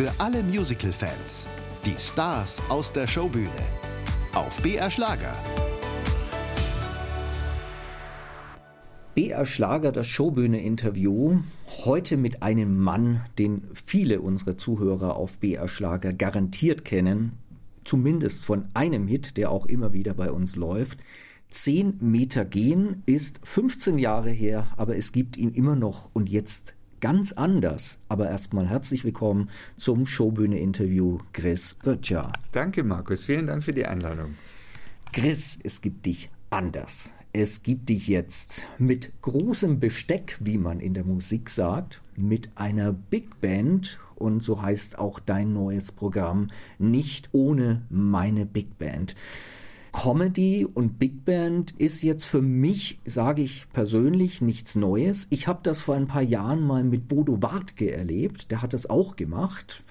Für alle Musical-Fans. Die Stars aus der Showbühne. Auf BR Schlager. BR Schlager, das Showbühne-Interview. Heute mit einem Mann, den viele unserer Zuhörer auf BR Schlager garantiert kennen. Zumindest von einem Hit, der auch immer wieder bei uns läuft. 10 Meter gehen ist 15 Jahre her, aber es gibt ihn immer noch und jetzt ganz anders. Aber erstmal herzlich willkommen zum Showbühne-Interview Chris Böttcher. Danke, Markus. Vielen Dank für die Einladung. Chris, es gibt dich anders. Es gibt dich jetzt mit großem Besteck, wie man in der Musik sagt, mit einer Big Band und so heißt auch dein neues Programm nicht ohne meine Big Band. Comedy und Big Band ist jetzt für mich, sage ich persönlich, nichts Neues. Ich habe das vor ein paar Jahren mal mit Bodo Wartke erlebt. Der hat das auch gemacht.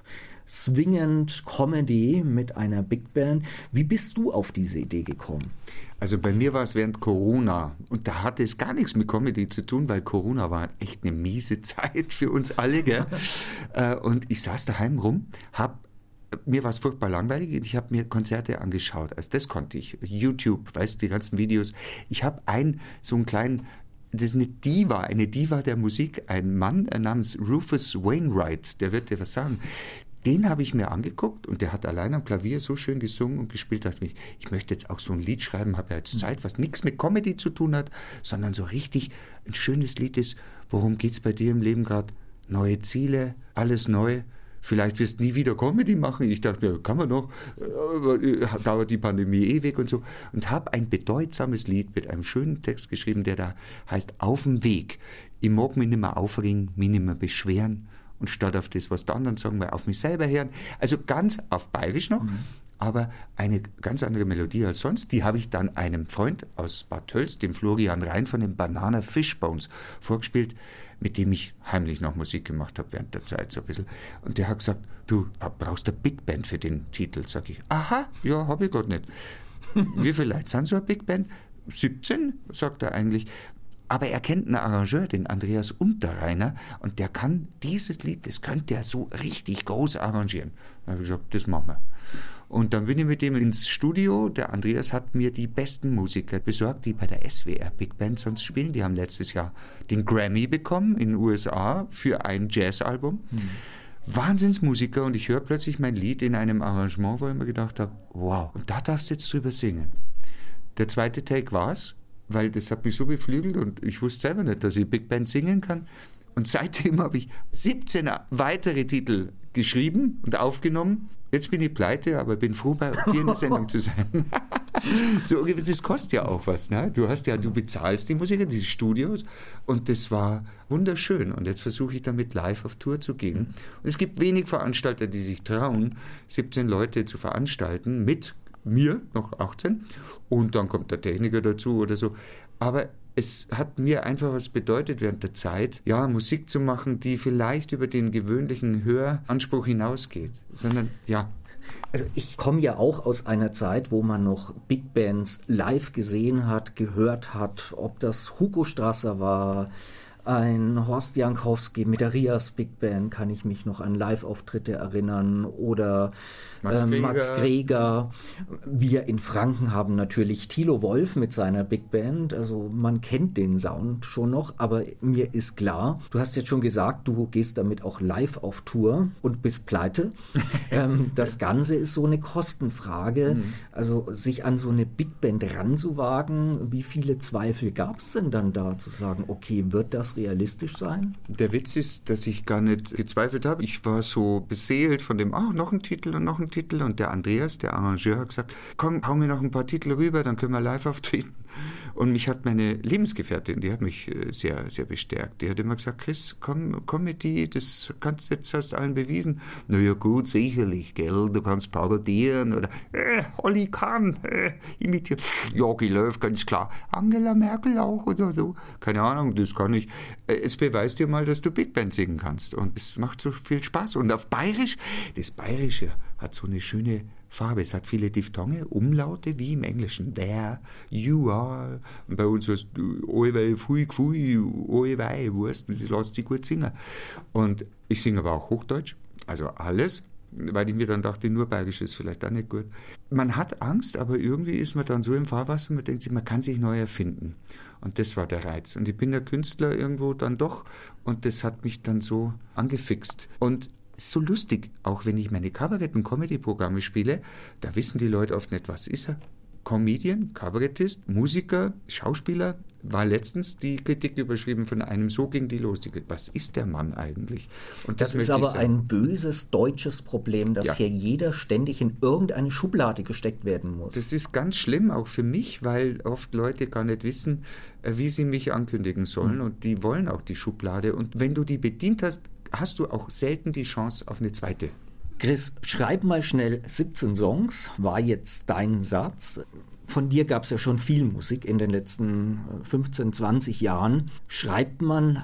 Swingend Comedy mit einer Big Band. Wie bist du auf diese Idee gekommen? Also bei mir war es während Corona und da hatte es gar nichts mit Comedy zu tun, weil Corona war echt eine miese Zeit für uns alle. Gell? Äh, und ich saß daheim rum, habe mir war es furchtbar langweilig und ich habe mir Konzerte angeschaut. Also das konnte ich. YouTube, weißt du, die ganzen Videos. Ich habe einen, so einen kleinen, das ist eine Diva, eine Diva der Musik, ein Mann namens Rufus Wainwright, der wird dir was sagen. Den habe ich mir angeguckt und der hat allein am Klavier so schön gesungen und gespielt, dachte ich, ich möchte jetzt auch so ein Lied schreiben, habe ja jetzt Zeit, was nichts mit Comedy zu tun hat, sondern so richtig ein schönes Lied ist, worum geht's bei dir im Leben gerade? Neue Ziele, alles neu, vielleicht wirst du nie wieder Comedy machen. Ich dachte mir, kann man noch, äh, dauert die Pandemie eh weg und so. Und habe ein bedeutsames Lied mit einem schönen Text geschrieben, der da heißt Auf dem Weg. Ich mag mich nicht mehr aufregen, mich nicht mehr beschweren und statt auf das, was die anderen sagen, mal auf mich selber hören. Also ganz auf Bayerisch noch, mhm. aber eine ganz andere Melodie als sonst. Die habe ich dann einem Freund aus Bad Tölz, dem Florian Rhein von den Banana Fishbones, vorgespielt mit dem ich heimlich noch Musik gemacht habe während der Zeit so ein bisschen. Und der hat gesagt, du brauchst eine Big Band für den Titel. Sag ich, aha, ja, habe ich gerade nicht. Wie viele Leute sind so eine Big Band? 17, sagt er eigentlich. Aber er kennt einen Arrangeur, den Andreas Unterreiner, und der kann dieses Lied, das könnte er so richtig groß arrangieren. Da habe ich gesagt, das machen wir. Und dann bin ich mit dem ins Studio. Der Andreas hat mir die besten Musiker besorgt, die bei der SWR Big Band sonst spielen. Die haben letztes Jahr den Grammy bekommen in den USA für ein Jazzalbum. Hm. Wahnsinnsmusiker und ich höre plötzlich mein Lied in einem Arrangement, wo ich mir gedacht habe, wow, und da darfst du jetzt drüber singen. Der zweite Take war's, weil das hat mich so beflügelt und ich wusste selber nicht, dass ich Big Band singen kann. Und seitdem habe ich 17 weitere Titel geschrieben und aufgenommen. Jetzt bin ich pleite, aber bin froh, bei dir in der Sendung zu sein. so, das kostet ja auch was. Ne? Du hast ja, du bezahlst die Musiker, die Studios und das war wunderschön. Und jetzt versuche ich damit live auf Tour zu gehen. Und es gibt wenig Veranstalter, die sich trauen, 17 Leute zu veranstalten mit mir, noch 18, und dann kommt der Techniker dazu oder so. Aber es hat mir einfach was bedeutet während der Zeit, ja, Musik zu machen, die vielleicht über den gewöhnlichen Höranspruch hinausgeht, sondern ja, also ich komme ja auch aus einer Zeit, wo man noch Big Bands live gesehen hat, gehört hat, ob das Hugo Strasser war, ein Horst Jankowski mit der Rias Big Band kann ich mich noch an Live-Auftritte erinnern oder Max, äh, Greger. Max Greger. Wir in Franken haben natürlich Thilo Wolf mit seiner Big Band. Also man kennt den Sound schon noch, aber mir ist klar, du hast jetzt schon gesagt, du gehst damit auch live auf Tour und bist pleite. ähm, das Ganze ist so eine Kostenfrage. Mhm. Also sich an so eine Big Band ranzuwagen, wie viele Zweifel gab es denn dann da zu sagen, okay, wird das realistisch sein? Der Witz ist, dass ich gar nicht gezweifelt habe. Ich war so beseelt von dem, oh, noch ein Titel und noch ein Titel. Und der Andreas, der Arrangeur, hat gesagt, komm, hau mir noch ein paar Titel rüber, dann können wir live auftreten. Und mich hat meine Lebensgefährtin, die hat mich äh, sehr, sehr bestärkt. Die hat immer gesagt, Chris, komm, die, das kannst du jetzt hast allen bewiesen. Na ja, gut, sicherlich, gell, du kannst parodieren oder, äh, Olli kann, äh, imitieren. Jogi Löw, ganz klar. Angela Merkel auch oder so. Keine Ahnung, das kann ich. Äh, es beweist dir mal, dass du Big Band singen kannst. Und es macht so viel Spaß. Und auf Bayerisch, das Bayerische hat so eine schöne Farbe. Es hat viele Diphthonge, Umlaute wie im Englischen. There, you are. Und bei uns heißt Oewei, Fui, Fui, Oewei, Wurst. Das lässt sich gut singen. Und ich singe aber auch Hochdeutsch. Also alles, weil ich mir dann dachte, nur Bayerisch ist vielleicht auch nicht gut. Man hat Angst, aber irgendwie ist man dann so im Fahrwasser, man denkt sich, man kann sich neu erfinden. Und das war der Reiz. Und ich bin ja Künstler irgendwo dann doch und das hat mich dann so angefixt. Und ist so lustig, auch wenn ich meine Kabarett- und Comedy-Programme spiele, da wissen die Leute oft nicht, was ist er. Comedian, Kabarettist, Musiker, Schauspieler, war letztens die Kritik überschrieben von einem, so ging die los. Was ist der Mann eigentlich? Und das, das ist aber ein böses deutsches Problem, dass ja. hier jeder ständig in irgendeine Schublade gesteckt werden muss. Das ist ganz schlimm, auch für mich, weil oft Leute gar nicht wissen, äh, wie sie mich ankündigen sollen mhm. und die wollen auch die Schublade. Und wenn du die bedient hast, hast du auch selten die Chance auf eine zweite. Chris, schreib mal schnell 17 Songs, war jetzt dein Satz. Von dir gab es ja schon viel Musik in den letzten 15, 20 Jahren. Schreibt man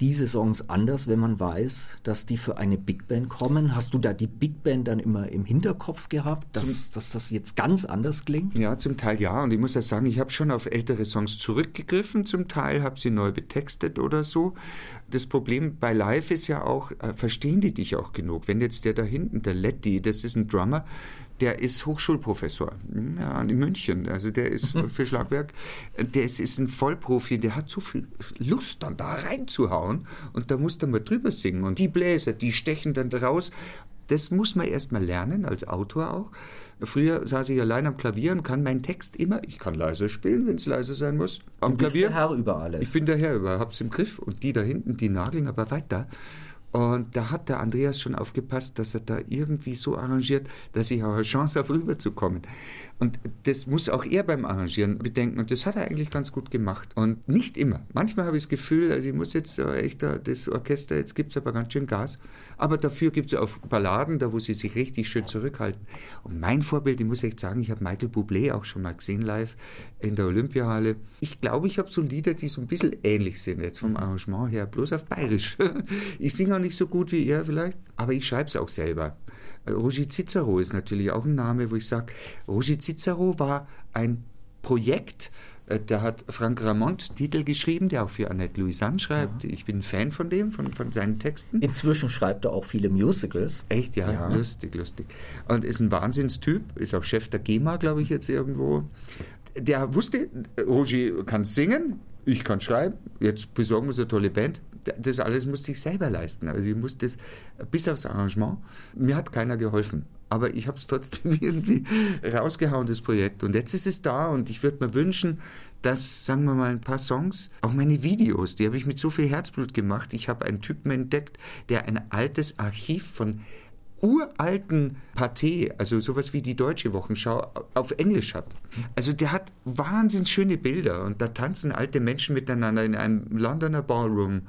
diese Songs anders, wenn man weiß, dass die für eine Big Band kommen? Hast du da die Big Band dann immer im Hinterkopf gehabt, dass, dass das jetzt ganz anders klingt? Ja, zum Teil ja. Und ich muss ja sagen, ich habe schon auf ältere Songs zurückgegriffen, zum Teil habe sie neu betextet oder so. Das Problem bei Live ist ja auch, äh, verstehen die dich auch genug? Wenn jetzt der da hinten, der Letty, das ist ein Drummer, der ist Hochschulprofessor hm, ja, in München. Also der ist für Schlagwerk, der ist, ist ein Vollprofi, der hat so viel Lust dann da reinzuhauen und da muss er mal drüber singen. Und die Bläser, die stechen dann raus. Das muss man erst mal lernen, als Autor auch. Früher saß ich allein am Klavier und kann meinen Text immer, ich kann leise spielen, wenn es leise sein muss. Am du Klavier. der Herr über alles. Ich bin der Herr über, hab's im Griff und die da hinten, die nageln aber weiter. Und da hat der Andreas schon aufgepasst, dass er da irgendwie so arrangiert, dass ich auch eine Chance habe, rüberzukommen. Und das muss auch er beim Arrangieren bedenken. Und das hat er eigentlich ganz gut gemacht. Und nicht immer. Manchmal habe ich das Gefühl, also ich muss jetzt echt das Orchester, jetzt gibt es aber ganz schön Gas. Aber dafür gibt es auch Balladen, da wo sie sich richtig schön zurückhalten. Und mein Vorbild, ich muss echt sagen, ich habe Michael Bublé auch schon mal gesehen live in der Olympiahalle. Ich glaube, ich habe so Lieder, die so ein bisschen ähnlich sind, jetzt vom Arrangement her, bloß auf Bayerisch. Ich singe auch nicht so gut wie er vielleicht, aber ich schreibe es auch selber. Roger Cicero ist natürlich auch ein Name, wo ich sage, Roger Cicero war ein Projekt, äh, da hat Frank Ramont Titel geschrieben, der auch für Annette Louisanne schreibt. Ja. Ich bin Fan von dem, von, von seinen Texten. Inzwischen schreibt er auch viele Musicals. Echt, ja, ja. lustig, lustig. Und ist ein Wahnsinnstyp, ist auch Chef der GEMA, glaube ich, jetzt irgendwo. Der wusste, Roger kann singen, ich kann schreiben, jetzt besorgen wir so eine tolle Band das alles musste ich selber leisten. Also ich musste das bis aufs Arrangement. Mir hat keiner geholfen. Aber ich habe es trotzdem irgendwie rausgehauen, das Projekt. Und jetzt ist es da und ich würde mir wünschen, dass, sagen wir mal, ein paar Songs, auch meine Videos, die habe ich mit so viel Herzblut gemacht. Ich habe einen Typen entdeckt, der ein altes Archiv von uralten Pathé, also sowas wie die Deutsche Wochenschau, auf Englisch hat. Also der hat wahnsinnig schöne Bilder und da tanzen alte Menschen miteinander in einem Londoner Ballroom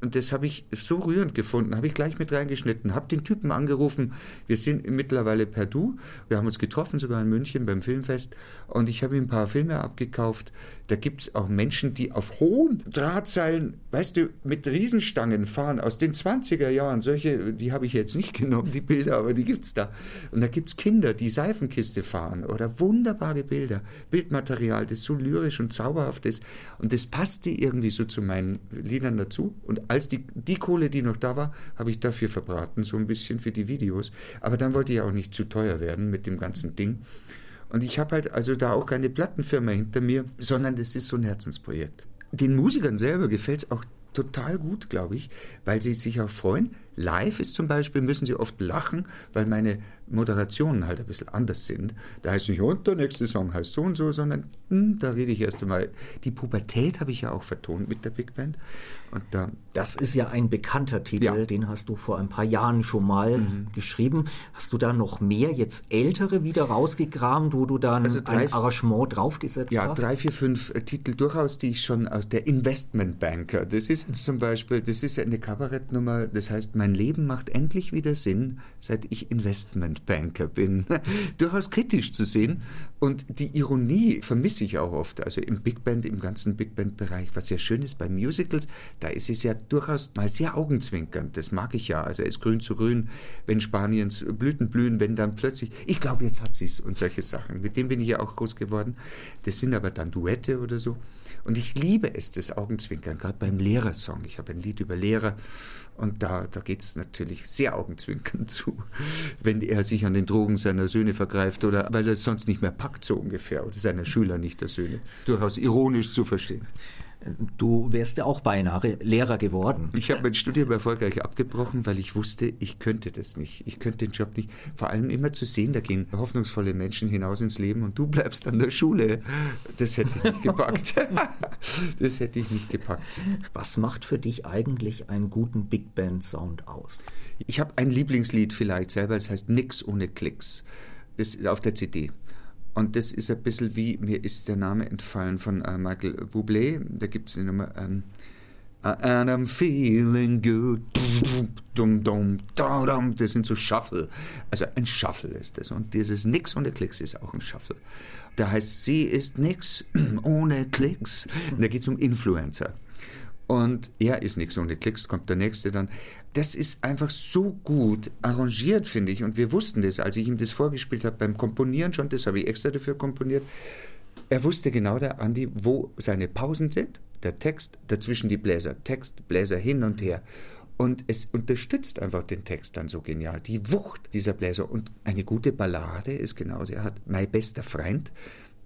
und das habe ich so rührend gefunden, habe ich gleich mit reingeschnitten, habe den Typen angerufen. Wir sind mittlerweile per Du. Wir haben uns getroffen, sogar in München beim Filmfest. Und ich habe ihm ein paar Filme abgekauft. Da gibt es auch Menschen, die auf hohen Drahtseilen, weißt du, mit Riesenstangen fahren aus den 20er Jahren. Solche, die habe ich jetzt nicht genommen, die Bilder, aber die gibt es da. Und da gibt es Kinder, die Seifenkiste fahren oder wunderbare Bilder. Bildmaterial, das so lyrisch und zauberhaft ist. Und das passte irgendwie so zu meinen Liedern dazu. Und als die, die Kohle, die noch da war, habe ich dafür verbraten, so ein bisschen für die Videos. Aber dann wollte ich auch nicht zu teuer werden mit dem ganzen Ding. Und ich habe halt also da auch keine Plattenfirma hinter mir, sondern das ist so ein Herzensprojekt. Den Musikern selber gefällt es auch total gut, glaube ich, weil sie sich auch freuen. Live ist zum Beispiel, müssen sie oft lachen, weil meine Moderationen halt ein bisschen anders sind. Da heißt nicht, und der nächste Song heißt so und so, sondern hm, da rede ich erst einmal. Die Pubertät habe ich ja auch vertont mit der Big Band. Und da das ist ja ein bekannter Titel, ja. den hast du vor ein paar Jahren schon mal mhm. geschrieben. Hast du da noch mehr, jetzt ältere wieder rausgegraben, wo du dann also drei, ein Arrangement draufgesetzt ja, hast? Ja, drei, vier, fünf äh, Titel durchaus, die ich schon aus der Investmentbanker. Das ist zum Beispiel, das ist eine Kabarettnummer, das heißt, mein Leben macht endlich wieder Sinn, seit ich Investmentbanker bin. durchaus kritisch zu sehen. Und die Ironie vermisse ich auch oft. Also im Big Band, im ganzen Big Band-Bereich, was ja schön ist bei Musicals, da ist es ja durchaus mal sehr augenzwinkernd. Das mag ich ja. Also ist grün zu grün, wenn Spaniens Blüten blühen, wenn dann plötzlich, ich glaube, jetzt hat sie es und solche Sachen. Mit dem bin ich ja auch groß geworden. Das sind aber dann Duette oder so. Und ich liebe es, das Augenzwinkern, gerade beim Lehrersong. Ich habe ein Lied über Lehrer und da, da geht es natürlich sehr augenzwinkernd zu, wenn er sich an den Drogen seiner Söhne vergreift oder weil er es sonst nicht mehr packt, so ungefähr, oder seiner Schüler, nicht der Söhne. Durchaus ironisch zu verstehen. Du wärst ja auch beinahe Lehrer geworden. Ich habe mein Studium erfolgreich abgebrochen, weil ich wusste, ich könnte das nicht. Ich könnte den Job nicht. Vor allem immer zu sehen, da gehen hoffnungsvolle Menschen hinaus ins Leben und du bleibst an der Schule. Das hätte ich nicht gepackt. das hätte ich nicht gepackt. Was macht für dich eigentlich einen guten Big Band Sound aus? Ich habe ein Lieblingslied vielleicht selber, es heißt Nix ohne Klicks. Das ist auf der CD. Und das ist ein bisschen wie, mir ist der Name entfallen von äh, Michael Bublé, da gibt es die Nummer, ähm, And I'm feeling good. Dum, dum, dum, das sind so Shuffle. Also ein Shuffle ist das. Und dieses Nix ohne Klicks ist auch ein Shuffle. Da heißt, sie ist nix ohne Klicks. Und da geht es um Influencer. Und er ist nichts ohne Klicks, kommt der nächste dann. Das ist einfach so gut arrangiert, finde ich. Und wir wussten das, als ich ihm das vorgespielt habe beim Komponieren schon, das habe ich extra dafür komponiert. Er wusste genau, der Andi, wo seine Pausen sind, der Text, dazwischen die Bläser, Text, Bläser hin und her. Und es unterstützt einfach den Text dann so genial. Die Wucht dieser Bläser. Und eine gute Ballade ist genauso. Er hat Mein bester Freund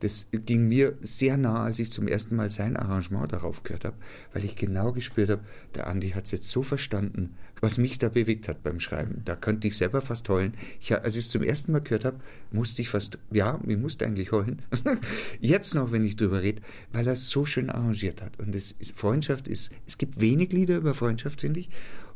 das ging mir sehr nah, als ich zum ersten Mal sein Arrangement darauf gehört habe, weil ich genau gespürt habe, der Andi hat es jetzt so verstanden, was mich da bewegt hat beim Schreiben. Da könnte ich selber fast heulen. Ich, als ich es zum ersten Mal gehört habe, musste ich fast, ja, ich musste eigentlich heulen. jetzt noch, wenn ich drüber rede, weil er es so schön arrangiert hat. Und es, Freundschaft ist, es gibt wenig Lieder über Freundschaft, finde ich.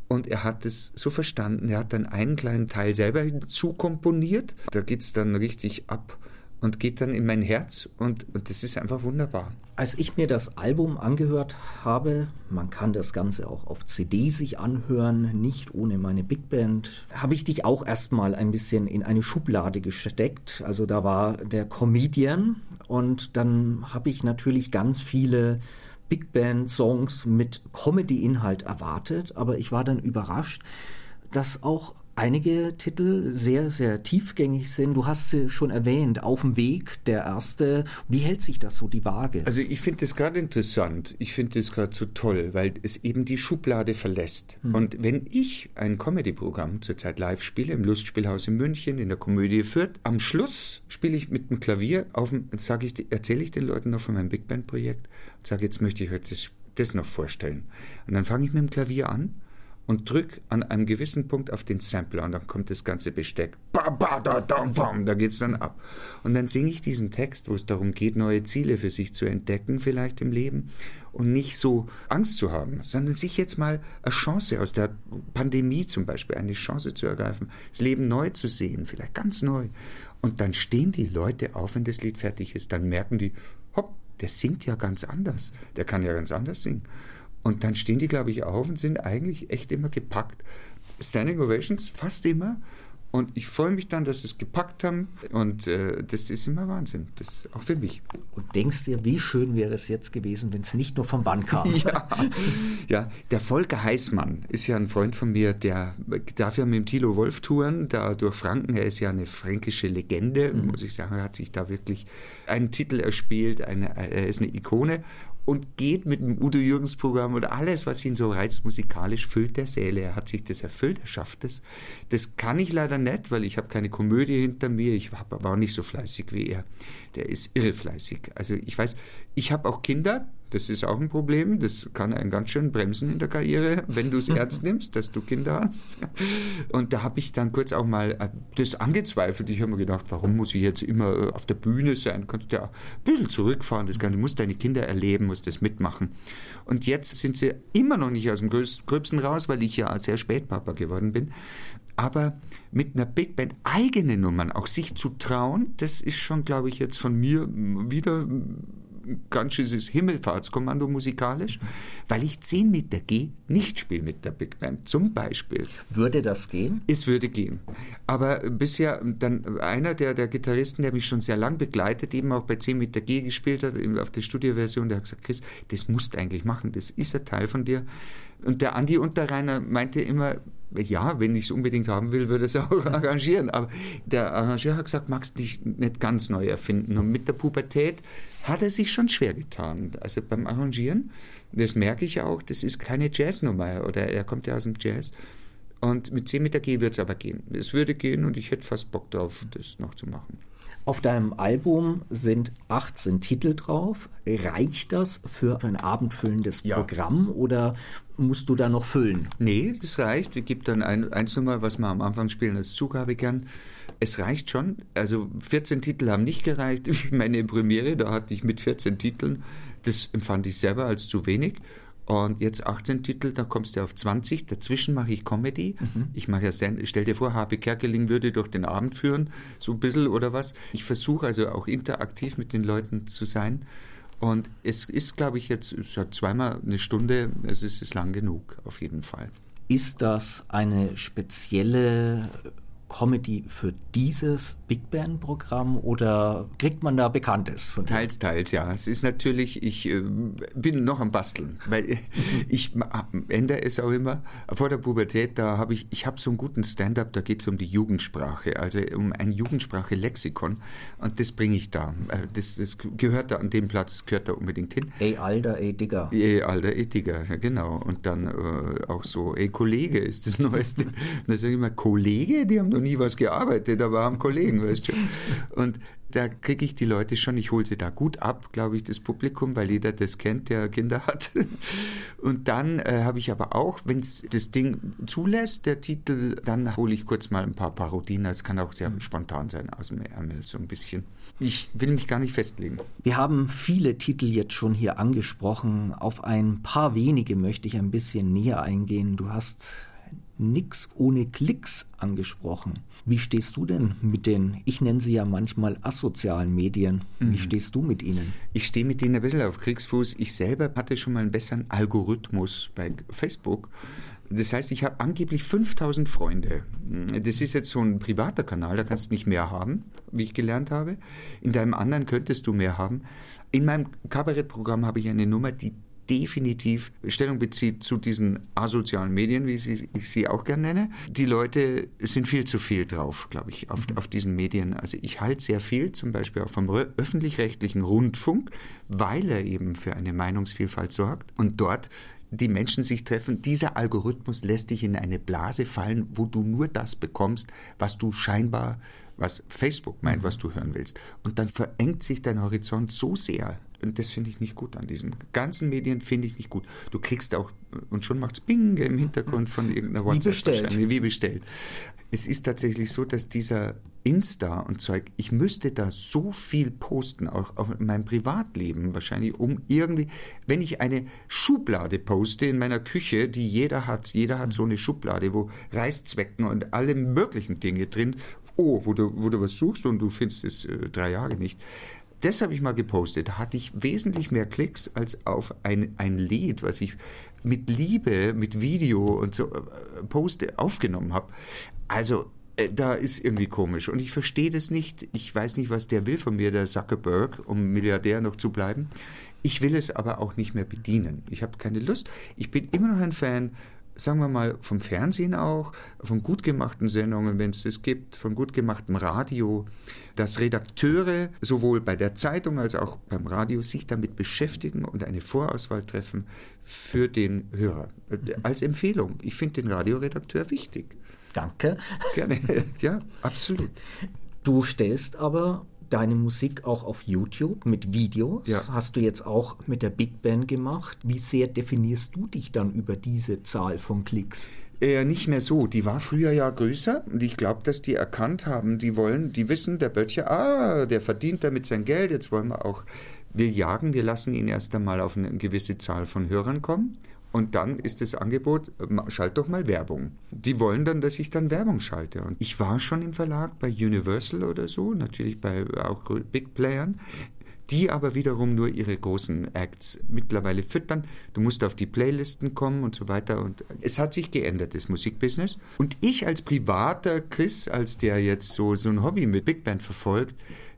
Und er hat es so verstanden, er hat dann einen kleinen Teil selber hinzukomponiert. Da geht es dann richtig ab und geht dann in mein Herz und, und das ist einfach wunderbar. Als ich mir das Album angehört habe, man kann das Ganze auch auf CD sich anhören, nicht ohne meine Big Band, habe ich dich auch erstmal ein bisschen in eine Schublade gesteckt. Also da war der Comedian und dann habe ich natürlich ganz viele Big Band Songs mit Comedy-Inhalt erwartet, aber ich war dann überrascht, dass auch einige Titel sehr, sehr tiefgängig sind. Du hast sie schon erwähnt, auf dem Weg, der erste. Wie hält sich das so, die Waage? Also ich finde das gerade interessant. Ich finde das gerade so toll, weil es eben die Schublade verlässt. Hm. Und wenn ich ein Comedy-Programm zurzeit live spiele, im Lustspielhaus in München, in der Komödie Fürth, am Schluss spiele ich mit dem Klavier auf dem, sage ich, erzähle ich den Leuten noch von meinem Big Band-Projekt und sage, jetzt möchte ich heute das, das noch vorstellen. Und dann fange ich mit dem Klavier an und drück an einem gewissen Punkt auf den Sampler und dann kommt das ganze Besteck. Ba, ba, da, da, bam, da geht's dann ab. Und dann singe ich diesen Text, wo es darum geht, neue Ziele für sich zu entdecken, vielleicht im Leben und nicht so Angst zu haben, sondern sich jetzt mal eine Chance aus der Pandemie zum Beispiel, eine Chance zu ergreifen, das Leben neu zu sehen, vielleicht ganz neu. Und dann stehen die Leute auf, wenn das Lied fertig ist, dann merken die, hopp, der singt ja ganz anders, der kann ja ganz anders singen. Und dann stehen die, glaube ich, auf und sind eigentlich echt immer gepackt. Standing Ovations fast immer. Und ich freue mich dann, dass sie es gepackt haben. Und äh, das ist immer Wahnsinn. Das auch für mich. Und denkst dir, wie schön wäre es jetzt gewesen, wenn es nicht nur vom Band kam? ja. ja, der Volker Heißmann ist ja ein Freund von mir, der darf ja mit dem Thilo Wolf touren, da durch Franken. Er ist ja eine fränkische Legende, mhm. muss ich sagen. Er hat sich da wirklich einen Titel erspielt. Eine, er ist eine Ikone und geht mit dem Udo Jürgens Programm und alles, was ihn so reizt musikalisch, füllt der Säle. Er hat sich das erfüllt, er schafft es. Das kann ich leider nicht, weil ich habe keine Komödie hinter mir. Ich war auch nicht so fleißig wie er. Der ist irre fleißig. Also ich weiß, ich habe auch Kinder, das ist auch ein Problem. Das kann einen ganz schön bremsen in der Karriere, wenn du es ernst nimmst, dass du Kinder hast. Und da habe ich dann kurz auch mal äh, das angezweifelt. Ich habe mir gedacht, warum muss ich jetzt immer äh, auf der Bühne sein? Kannst du ja ein bisschen zurückfahren. Das kann, du musst deine Kinder erleben, musst das mitmachen. Und jetzt sind sie immer noch nicht aus dem Gröbsten raus, weil ich ja sehr spät Papa geworden bin. Aber mit einer Big Band eigene Nummern auch sich zu trauen, das ist schon, glaube ich, jetzt von mir wieder ganz schönes Himmelfahrtskommando musikalisch, weil ich 10 Meter gehe, nicht spiele mit der Big Band, zum Beispiel. Würde das gehen? Es würde gehen. Aber bisher dann einer der, der Gitarristen, der mich schon sehr lang begleitet, eben auch bei 10 Meter G gespielt hat, auf der Studioversion, der hat gesagt, Chris, das musst du eigentlich machen, das ist ein Teil von dir. Und der Andi Unterreiner meinte immer, ja, wenn ich es unbedingt haben will, würde es auch arrangieren. Aber der Arrangeur hat gesagt, magst dich nicht ganz neu erfinden. Und mit der Pubertät hat er sich schon schwer getan. Also beim Arrangieren, das merke ich auch, das ist keine Jazznummer. Oder er kommt ja aus dem Jazz. Und mit 10 Meter G wird es aber gehen. Es würde gehen und ich hätte fast Bock drauf, das noch zu machen. Auf deinem Album sind 18 Titel drauf. Reicht das für ein abendfüllendes ja. Programm oder musst du da noch füllen? Nee, das reicht. Wir gibt dann ein, eins nochmal, was wir am Anfang spielen als Zugabe gern. Es reicht schon. Also 14 Titel haben nicht gereicht. Meine Premiere, da hatte ich mit 14 Titeln. Das empfand ich selber als zu wenig. Und jetzt 18 Titel, da kommst du auf 20. Dazwischen mache ich Comedy. Mhm. Ich mache ja, stell dir vor, Habe Kerkeling würde durch den Abend führen, so ein bisschen oder was. Ich versuche also auch interaktiv mit den Leuten zu sein. Und es ist, glaube ich, jetzt es hat zweimal eine Stunde, also es ist lang genug, auf jeden Fall. Ist das eine spezielle Comedy für dieses Big Band Programm oder kriegt man da Bekanntes? Von teils, teils, ja. Es ist natürlich, ich äh, bin noch am Basteln, weil ich ändere es auch immer. Vor der Pubertät, da habe ich, ich habe so einen guten Stand-up, da geht es um die Jugendsprache, also um ein Jugendsprache-Lexikon und das bringe ich da. Äh, das, das, gehört da an dem Platz, gehört da unbedingt hin. Ey Alter, ey Digger. Ey Alter, ey Digger, ja, genau. Und dann äh, auch so, ey Kollege ist das Neueste. und da sage ich immer, Kollege, die haben noch nie was gearbeitet, aber haben Kollegen, weißt du. Und da kriege ich die Leute schon, ich hole sie da gut ab, glaube ich, das Publikum, weil jeder das kennt, der Kinder hat. Und dann äh, habe ich aber auch, wenn es das Ding zulässt, der Titel, dann hole ich kurz mal ein paar Parodien. Es kann auch sehr spontan sein aus dem Ärmel, so ein bisschen. Ich will mich gar nicht festlegen. Wir haben viele Titel jetzt schon hier angesprochen. Auf ein paar wenige möchte ich ein bisschen näher eingehen. Du hast nix ohne Klicks angesprochen. Wie stehst du denn mit den, ich nenne sie ja manchmal asozialen Medien, wie mhm. stehst du mit ihnen? Ich stehe mit denen ein bisschen auf Kriegsfuß. Ich selber hatte schon mal einen besseren Algorithmus bei Facebook. Das heißt, ich habe angeblich 5000 Freunde. Das ist jetzt so ein privater Kanal, da kannst du nicht mehr haben, wie ich gelernt habe. In deinem anderen könntest du mehr haben. In meinem Kabarettprogramm habe ich eine Nummer, die definitiv Stellung bezieht zu diesen asozialen Medien, wie sie, ich sie auch gerne nenne. Die Leute sind viel zu viel drauf, glaube ich, auf, auf diesen Medien. Also ich halte sehr viel, zum Beispiel auch vom öffentlich-rechtlichen Rundfunk, weil er eben für eine Meinungsvielfalt sorgt und dort die Menschen sich treffen. Dieser Algorithmus lässt dich in eine Blase fallen, wo du nur das bekommst, was du scheinbar, was Facebook meint, was du hören willst. Und dann verengt sich dein Horizont so sehr, und das finde ich nicht gut an diesen ganzen Medien, finde ich nicht gut. Du kriegst auch, und schon macht es Bing im Hintergrund von irgendeiner WhatsApp. Wie bestellt. Wie bestellt. Es ist tatsächlich so, dass dieser Insta und Zeug, ich müsste da so viel posten, auch, auch in meinem Privatleben wahrscheinlich, um irgendwie, wenn ich eine Schublade poste in meiner Küche, die jeder hat, jeder hat so eine Schublade, wo Reißzwecken und alle möglichen Dinge drin, oh, wo du, wo du was suchst und du findest es äh, drei Jahre nicht das habe ich mal gepostet. Da hatte ich wesentlich mehr Klicks als auf ein, ein Lied, was ich mit Liebe, mit Video und so äh, poste, aufgenommen habe. Also äh, da ist irgendwie komisch und ich verstehe das nicht. Ich weiß nicht, was der will von mir, der Zuckerberg, um Milliardär noch zu bleiben. Ich will es aber auch nicht mehr bedienen. Ich habe keine Lust. Ich bin immer noch ein Fan sagen wir mal, vom Fernsehen auch, von gut gemachten Sendungen, wenn es das gibt, von gut gemachtem Radio, dass Redakteure sowohl bei der Zeitung als auch beim Radio sich damit beschäftigen und eine Vorauswahl treffen für den Hörer. Als Empfehlung. Ich finde den Radioredakteur wichtig. Danke. Gerne. Ja, absolut. Du stellst aber deine Musik auch auf YouTube mit Videos. Ja. Hast du jetzt auch mit der Big Band gemacht. Wie sehr definierst du dich dann über diese Zahl von Klicks? Eher nicht mehr so. Die war früher ja größer und ich glaube, dass die erkannt haben, die wollen, die wissen, der Böttcher, ah, der verdient damit sein Geld, jetzt wollen wir auch, wir jagen, wir lassen ihn erst einmal auf eine gewisse Zahl von Hörern kommen und dann ist das Angebot, schalt doch mal Werbung. Die wollen dann, dass ich dann Werbung schalte. Und ich war schon im Verlag bei Universal oder so, natürlich bei auch Big Playern die aber wiederum nur ihre großen Acts mittlerweile füttern. Du musst auf die Playlisten kommen und so weiter. Und es hat sich geändert, das Musikbusiness. Und ich als privater Chris, als der jetzt so, so ein Hobby mit Big Band verfolgt,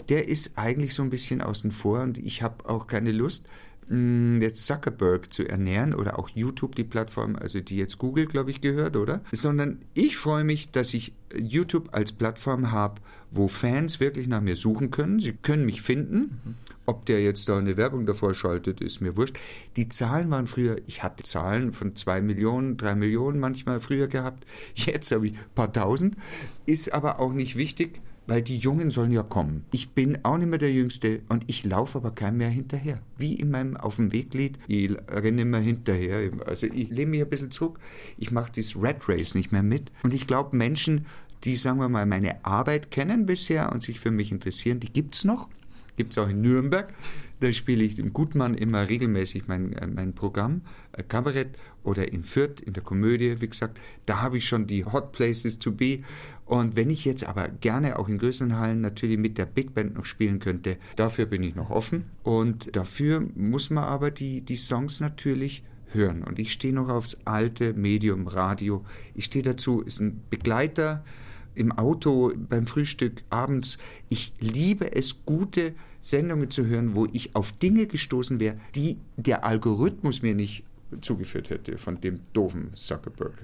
der ist eigentlich so ein bisschen außen vor und ich habe auch keine Lust, mh, jetzt Zuckerberg zu ernähren oder auch YouTube, die Plattform, also die jetzt Google, glaube ich, gehört, oder? Sondern ich freue mich, dass ich YouTube als Plattform habe, wo Fans wirklich nach mir suchen können. Sie können mich finden. Ob der jetzt da eine Werbung davor schaltet, ist mir wurscht. Die Zahlen waren früher, ich hatte Zahlen von zwei Millionen, drei Millionen manchmal früher gehabt. Jetzt habe ich ein paar tausend. Ist aber auch nicht wichtig weil die Jungen sollen ja kommen. Ich bin auch nicht mehr der Jüngste und ich laufe aber keinem mehr hinterher. Wie in meinem Auf dem Weglied, ich renne immer hinterher. Also ich lehne mich ein bisschen zurück. Ich mache dieses Red Race nicht mehr mit. Und ich glaube, Menschen, die, sagen wir mal, meine Arbeit kennen bisher und sich für mich interessieren, die gibt es noch. Gibt es auch in Nürnberg. Da spiele ich im Gutmann immer regelmäßig mein, äh, mein Programm, äh, Kabarett oder in Fürth in der Komödie, wie gesagt. Da habe ich schon die Hot Places to be. Und wenn ich jetzt aber gerne auch in größeren Hallen natürlich mit der Big Band noch spielen könnte, dafür bin ich noch offen. Und dafür muss man aber die, die Songs natürlich hören. Und ich stehe noch aufs alte Medium Radio. Ich stehe dazu, ist ein Begleiter im Auto, beim Frühstück, abends. Ich liebe es, gute Sendungen zu hören, wo ich auf Dinge gestoßen wäre, die der Algorithmus mir nicht zugeführt hätte von dem doofen Zuckerberg.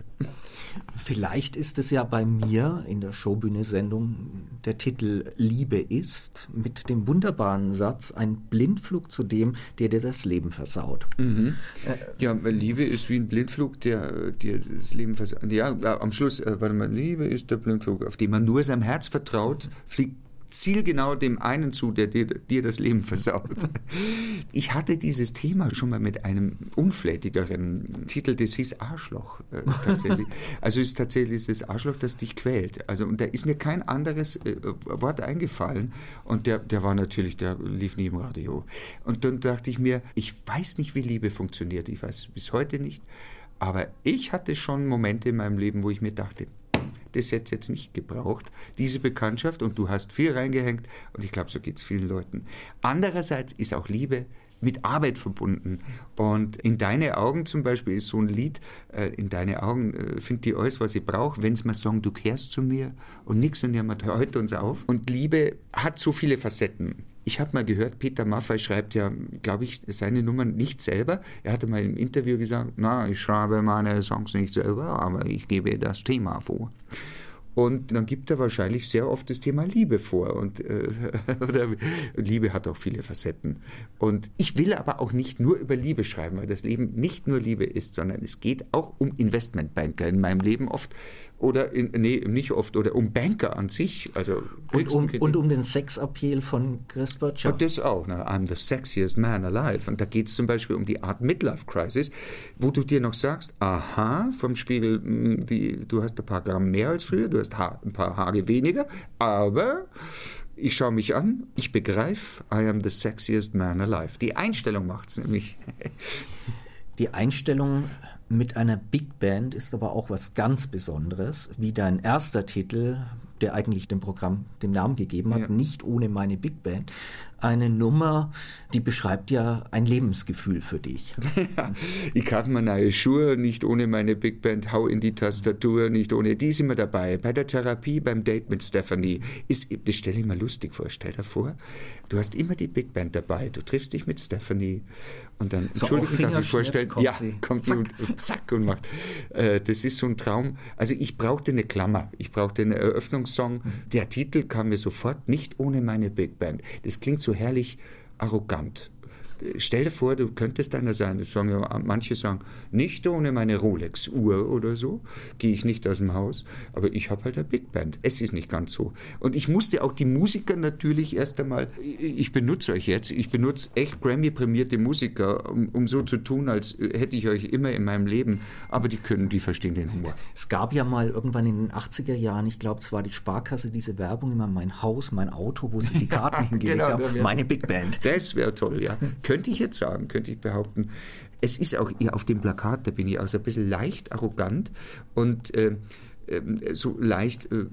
Vielleicht ist es ja bei mir in der Showbühne-Sendung der Titel Liebe ist mit dem wunderbaren Satz ein Blindflug zu dem, der dir das Leben versaut. Mhm. Äh, ja, Liebe ist wie ein Blindflug, der dir das Leben versaut. Ja, am Schluss, äh, warte mal, Liebe ist der Blindflug, auf den man nur seinem Herz vertraut, fliegt zielgenau dem einen zu, der dir, dir, das Leben versaut. Ich hatte dieses Thema schon mal mit einem unflätigeren Titel, das hieß Arschloch äh, tatsächlich. Also ist tatsächlich das Arschloch, das dich quält. Also und da ist mir kein anderes äh, Wort eingefallen und der, der war natürlich, der lief nie im Radio. Und dann dachte ich mir, ich weiß nicht, wie Liebe funktioniert. Ich weiß bis heute nicht. Aber ich hatte schon Momente in meinem Leben, wo ich mir dachte, das hätte es jetzt nicht gebraucht, diese Bekanntschaft, und du hast viel reingehängt, und ich glaube, so geht es vielen Leuten. Andererseits ist auch Liebe mit Arbeit verbunden. Und in deine Augen zum Beispiel ist so ein Lied, äh, in deine Augen äh, findet die alles, was ich brauche, wenn sie mal sagen, du kehrst zu mir und nix und jemand hört uns auf. Und Liebe hat so viele Facetten. Ich habe mal gehört, Peter Maffay schreibt ja, glaube ich, seine Nummern nicht selber. Er hatte mal im Interview gesagt, na, ich schreibe meine Songs nicht selber, aber ich gebe das Thema vor. Und dann gibt er wahrscheinlich sehr oft das Thema Liebe vor. Und äh, Liebe hat auch viele Facetten. Und ich will aber auch nicht nur über Liebe schreiben, weil das Leben nicht nur Liebe ist, sondern es geht auch um Investmentbanker in meinem Leben oft oder in, nee, nicht oft, oder um Banker an sich. Also und, um, und um den Sexappeal von Chris Butcher. Und das auch, ne? I'm the sexiest man alive. Und da geht es zum Beispiel um die Art Midlife Crisis, wo du dir noch sagst, aha, vom Spiegel, hm, die, du hast ein paar Gramm mehr als früher, du hast ha ein paar Haare weniger, aber ich schaue mich an, ich begreife, I am the sexiest man alive. Die Einstellung macht es nämlich. Die Einstellung mit einer Big Band ist aber auch was ganz Besonderes, wie dein erster Titel, der eigentlich dem Programm den Namen gegeben hat, ja. nicht ohne meine Big Band, eine Nummer, die beschreibt ja ein Lebensgefühl für dich. ich kaufe mir neue Schuhe, nicht ohne meine Big Band, hau in die Tastatur, nicht ohne die sind wir dabei. Bei der Therapie, beim Date mit Stephanie, ist, das stelle ich mir lustig vor, stell dir vor, du hast immer die Big Band dabei, du triffst dich mit Stephanie und dann, so Entschuldigung, darf ich vorstellen, kommt ja, sie. kommt sie und, zack und macht. Äh, das ist so ein Traum. Also ich brauchte eine Klammer, ich brauchte einen Eröffnungssong. Mhm. Der Titel kam mir sofort, nicht ohne meine Big Band. Das klingt so herrlich arrogant stell dir vor, du könntest einer sein. Sagen ja, manche sagen, nicht ohne meine Rolex-Uhr oder so gehe ich nicht aus dem Haus, aber ich habe halt eine Big Band. Es ist nicht ganz so. Und ich musste auch die Musiker natürlich erst einmal, ich benutze euch jetzt, ich benutze echt Grammy-prämierte Musiker, um, um so zu tun, als hätte ich euch immer in meinem Leben, aber die können, die verstehen den Humor. Es gab ja mal irgendwann in den 80er Jahren, ich glaube, es war die Sparkasse, diese Werbung immer mein Haus, mein Auto, wo sie die Karten hingelegt genau, haben, meine Big Band. Das wäre toll, ja könnte ich jetzt sagen, könnte ich behaupten. Es ist auch auf dem Plakat, da bin ich auch so ein bisschen leicht arrogant und äh, so leicht äh,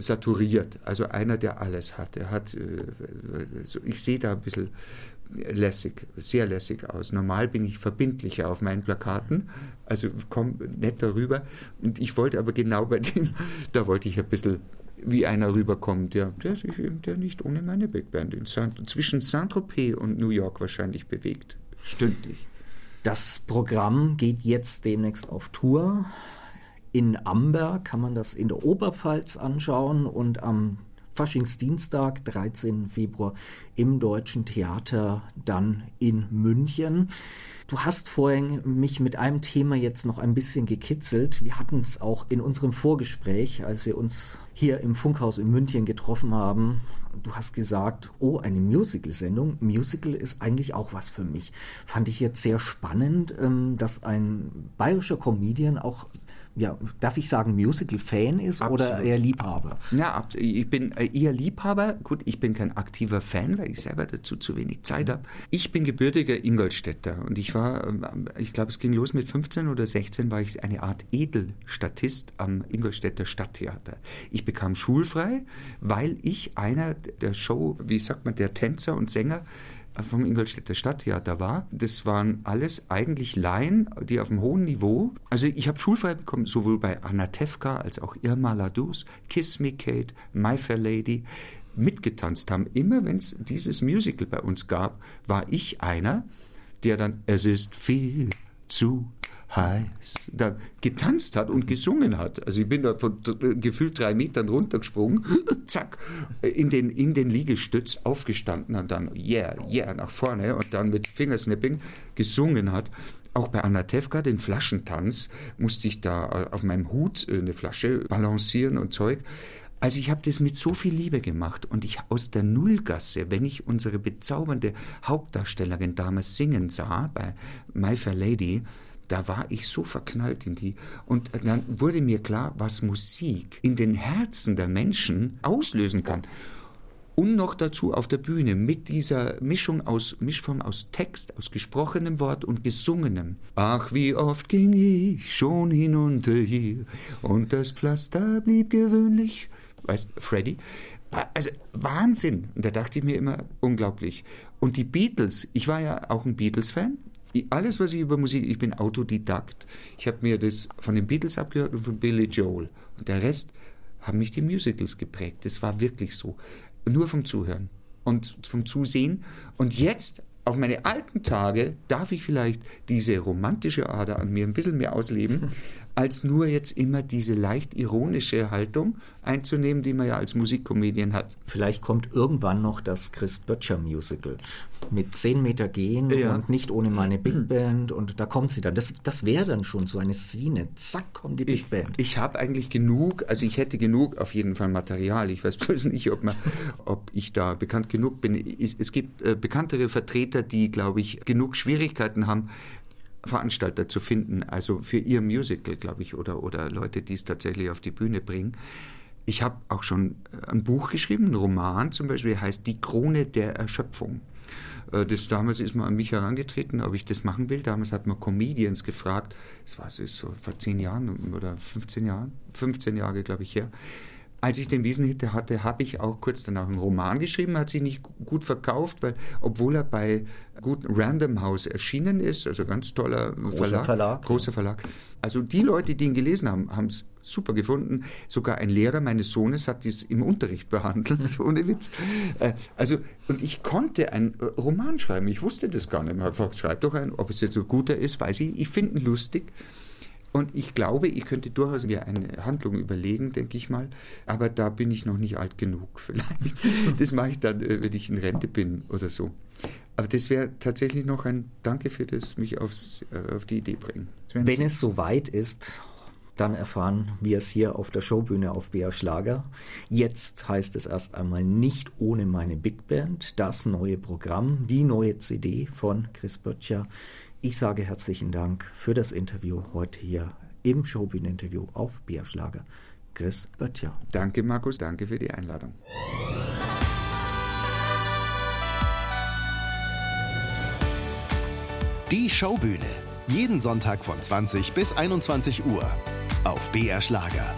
saturiert. Also einer, der alles hat. Er hat, äh, so, ich sehe da ein bisschen lässig, sehr lässig aus. Normal bin ich verbindlicher auf meinen Plakaten, also komme nett darüber. Und ich wollte aber genau bei dem, da wollte ich ein bisschen wie einer rüberkommt, der, der sich der nicht ohne meine Big Band in Saint, zwischen Saint-Tropez und New York wahrscheinlich bewegt. stündlich. Das Programm geht jetzt demnächst auf Tour. In Amber kann man das in der Oberpfalz anschauen und am Faschingsdienstag, 13. Februar, im Deutschen Theater, dann in München. Du hast vorhin mich mit einem Thema jetzt noch ein bisschen gekitzelt. Wir hatten es auch in unserem Vorgespräch, als wir uns hier im Funkhaus in München getroffen haben. Du hast gesagt, oh, eine Musical-Sendung. Musical ist eigentlich auch was für mich. Fand ich jetzt sehr spannend, ähm, dass ein bayerischer Comedian auch ja, darf ich sagen, Musical-Fan ist Absolut. oder eher Liebhaber? Ja, ich bin äh, eher Liebhaber. Gut, ich bin kein aktiver Fan, weil ich selber dazu zu wenig Zeit habe. Ich bin gebürtiger Ingolstädter und ich war, ähm, ich glaube, es ging los mit 15 oder 16, war ich eine Art Edelstatist am Ingolstädter Stadttheater. Ich bekam schulfrei, weil ich einer der Show, wie sagt man, der Tänzer und Sänger vom Ingolstädter Stadttheater war. Das waren alles eigentlich Laien, die auf einem hohen Niveau. Also ich habe schulfrei bekommen, sowohl bei Anna Tefka als auch Irma Ladus, Kiss Me Kate, My Fair Lady mitgetanzt haben. Immer wenn es dieses Musical bei uns gab, war ich einer, der dann Es ist viel zu heiß, da getanzt hat und gesungen hat. Also ich bin da von gefühlt drei Metern runtergesprungen, zack, in den, in den Liegestütz aufgestanden und dann yeah, yeah nach vorne und dann mit Fingersnipping gesungen hat. Auch bei Anna Tefka, den Flaschentanz, musste ich da auf meinem Hut eine Flasche balancieren und Zeug. Also ich habe das mit so viel Liebe gemacht und ich aus der Nullgasse, wenn ich unsere bezaubernde Hauptdarstellerin damals singen sah bei My Fair Lady, da war ich so verknallt in die. Und dann wurde mir klar, was Musik in den Herzen der Menschen auslösen kann. Und noch dazu auf der Bühne mit dieser Mischung aus, Mischform aus Text, aus gesprochenem Wort und gesungenem. Ach, wie oft ging ich schon hinunter hier und das Pflaster blieb gewöhnlich. Weißt, Freddy? Also Wahnsinn. Und da dachte ich mir immer, unglaublich. Und die Beatles, ich war ja auch ein Beatles-Fan alles, was ich über Musik, ich bin Autodidakt. Ich habe mir das von den Beatles abgehört und von Billy Joel. Und der Rest haben mich die Musicals geprägt. Das war wirklich so. Nur vom Zuhören und vom Zusehen. Und jetzt, auf meine alten Tage, darf ich vielleicht diese romantische Ader an mir ein bisschen mehr ausleben, als nur jetzt immer diese leicht ironische Haltung einzunehmen, die man ja als Musikkomedian hat. Vielleicht kommt irgendwann noch das Chris Böttcher Musical mit 10 Meter gehen ja. und nicht ohne meine Big Band und da kommt sie dann. Das, das wäre dann schon so eine Szene. Zack, kommt die Big ich, Band. Ich habe eigentlich genug, also ich hätte genug auf jeden Fall Material. Ich weiß bloß nicht, ob, man, ob ich da bekannt genug bin. Es, es gibt äh, bekanntere Vertreter, die, glaube ich, genug Schwierigkeiten haben, Veranstalter zu finden, also für ihr Musical, glaube ich, oder, oder Leute, die es tatsächlich auf die Bühne bringen. Ich habe auch schon äh, ein Buch geschrieben, ein Roman zum Beispiel, heißt Die Krone der Erschöpfung. Äh, das, damals ist man an mich herangetreten, ob ich das machen will. Damals hat man Comedians gefragt, das war so vor zehn Jahren oder 15 Jahren, 15 Jahre, glaube ich, her. Als ich den Wiesenhitte hatte, habe ich auch kurz danach einen Roman geschrieben, hat sich nicht gut verkauft, weil obwohl er bei gut Random House erschienen ist, also ganz toller großer Verlag, Verlag, großer Verlag. Also die Leute, die ihn gelesen haben, haben es super gefunden. Sogar ein Lehrer meines Sohnes hat dies im Unterricht behandelt, ohne Witz. Äh, also und ich konnte einen äh, Roman schreiben. Ich wusste das gar nicht. Man hat gesagt, schreib doch einen. Ob es jetzt so guter ist, weiß ich. Ich finde ihn lustig. Und ich glaube, ich könnte durchaus mir eine Handlung überlegen, denke ich mal. Aber da bin ich noch nicht alt genug vielleicht. Das mache ich dann, äh, wenn ich in Rente bin oder so. Aber das wäre tatsächlich noch ein Danke für das, mich aufs, äh, auf die Idee bringen. Wenn es soweit ist, dann erfahren wir es hier auf der Showbühne auf BR Schlager. Jetzt heißt es erst einmal nicht ohne meine Big Band, das neue Programm, die neue CD von Chris Böttcher. Ich sage herzlichen Dank für das Interview heute hier im Showbühnen-Interview auf BR Schlager. Chris Böttcher. Danke, Markus, danke für die Einladung. Die Showbühne. Jeden Sonntag von 20 bis 21 Uhr auf BR Schlager.